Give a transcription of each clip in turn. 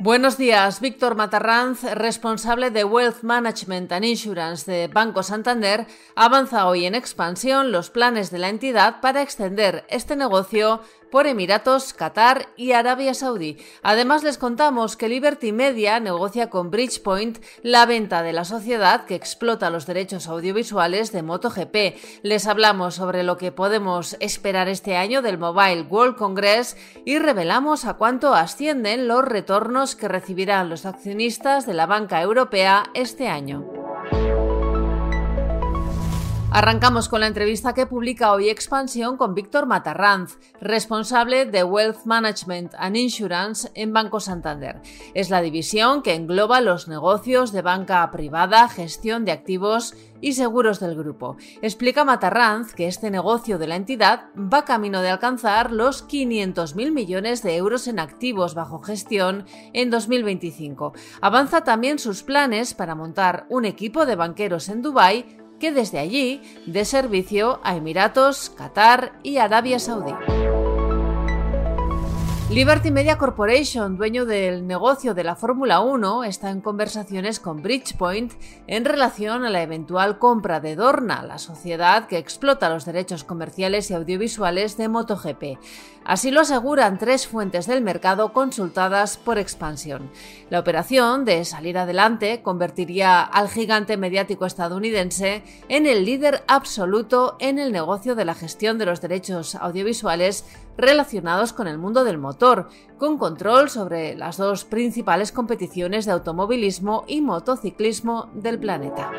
Buenos días. Víctor Matarranz, responsable de Wealth Management and Insurance de Banco Santander, avanza hoy en expansión los planes de la entidad para extender este negocio por Emiratos, Qatar y Arabia Saudí. Además, les contamos que Liberty Media negocia con Bridgepoint la venta de la sociedad que explota los derechos audiovisuales de MotoGP. Les hablamos sobre lo que podemos esperar este año del Mobile World Congress y revelamos a cuánto ascienden los retornos que recibirán los accionistas de la banca europea este año. Arrancamos con la entrevista que publica hoy Expansión con Víctor Matarranz, responsable de Wealth Management and Insurance en Banco Santander. Es la división que engloba los negocios de banca privada, gestión de activos y seguros del grupo. Explica Matarranz que este negocio de la entidad va camino de alcanzar los 500.000 millones de euros en activos bajo gestión en 2025. Avanza también sus planes para montar un equipo de banqueros en Dubái que desde allí dé servicio a Emiratos, Qatar y Arabia Saudí. Liberty Media Corporation, dueño del negocio de la Fórmula 1, está en conversaciones con Bridgepoint en relación a la eventual compra de Dorna, la sociedad que explota los derechos comerciales y audiovisuales de MotoGP. Así lo aseguran tres fuentes del mercado consultadas por Expansión. La operación, de salir adelante, convertiría al gigante mediático estadounidense en el líder absoluto en el negocio de la gestión de los derechos audiovisuales relacionados con el mundo del motor, con control sobre las dos principales competiciones de automovilismo y motociclismo del planeta.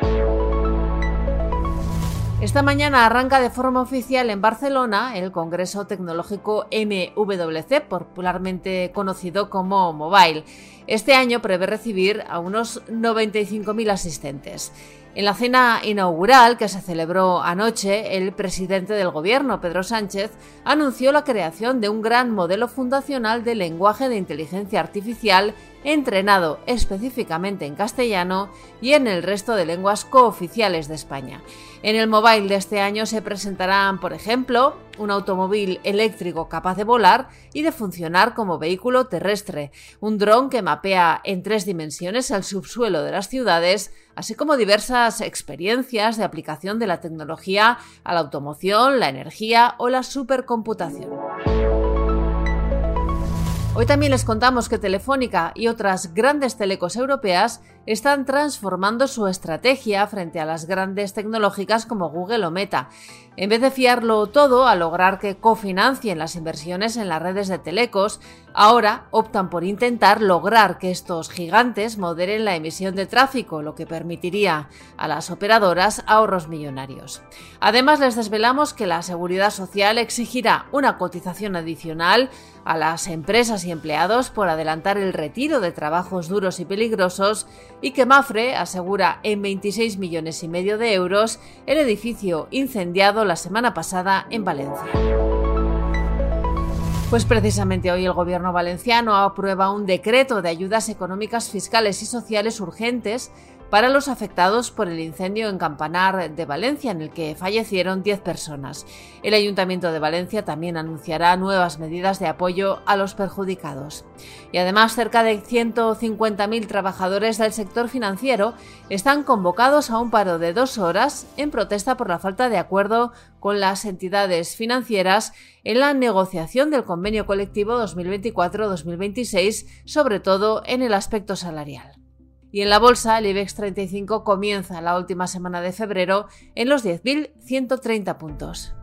Esta mañana arranca de forma oficial en Barcelona el Congreso Tecnológico MWC, popularmente conocido como Mobile. Este año prevé recibir a unos 95.000 asistentes. En la cena inaugural que se celebró anoche, el presidente del gobierno, Pedro Sánchez, anunció la creación de un gran modelo fundacional de lenguaje de inteligencia artificial entrenado específicamente en castellano y en el resto de lenguas cooficiales de España. En el mobile de este año se presentarán, por ejemplo, un automóvil eléctrico capaz de volar y de funcionar como vehículo terrestre, un dron que mapea en tres dimensiones el subsuelo de las ciudades, así como diversas experiencias de aplicación de la tecnología a la automoción, la energía o la supercomputación. Hoy también les contamos que Telefónica y otras grandes telecos europeas están transformando su estrategia frente a las grandes tecnológicas como Google o Meta. En vez de fiarlo todo a lograr que cofinancien las inversiones en las redes de telecos, ahora optan por intentar lograr que estos gigantes moderen la emisión de tráfico, lo que permitiría a las operadoras ahorros millonarios. Además, les desvelamos que la Seguridad Social exigirá una cotización adicional a las y empleados por adelantar el retiro de trabajos duros y peligrosos y que Mafre asegura en 26 millones y medio de euros el edificio incendiado la semana pasada en Valencia. Pues precisamente hoy el gobierno valenciano aprueba un decreto de ayudas económicas fiscales y sociales urgentes para los afectados por el incendio en Campanar de Valencia, en el que fallecieron 10 personas. El Ayuntamiento de Valencia también anunciará nuevas medidas de apoyo a los perjudicados. Y además, cerca de 150.000 trabajadores del sector financiero están convocados a un paro de dos horas en protesta por la falta de acuerdo con las entidades financieras en la negociación del convenio colectivo 2024-2026, sobre todo en el aspecto salarial. Y en la bolsa, el IBEX 35 comienza la última semana de febrero en los 10.130 puntos.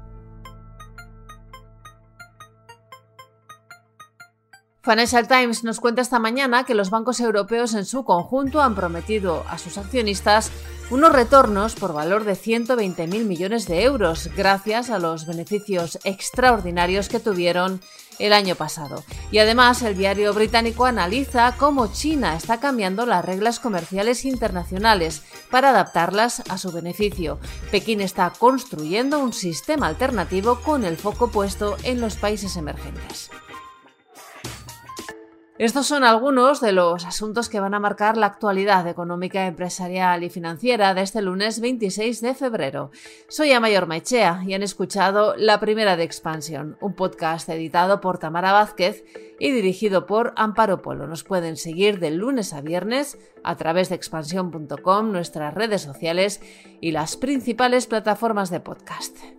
Financial Times nos cuenta esta mañana que los bancos europeos en su conjunto han prometido a sus accionistas unos retornos por valor de 120.000 millones de euros gracias a los beneficios extraordinarios que tuvieron el año pasado. Y además el diario británico analiza cómo China está cambiando las reglas comerciales internacionales para adaptarlas a su beneficio. Pekín está construyendo un sistema alternativo con el foco puesto en los países emergentes. Estos son algunos de los asuntos que van a marcar la actualidad económica, empresarial y financiera de este lunes 26 de febrero. Soy Amayor Maichea y han escuchado La Primera de Expansión, un podcast editado por Tamara Vázquez y dirigido por Amparo Polo. Nos pueden seguir de lunes a viernes a través de expansión.com, nuestras redes sociales y las principales plataformas de podcast.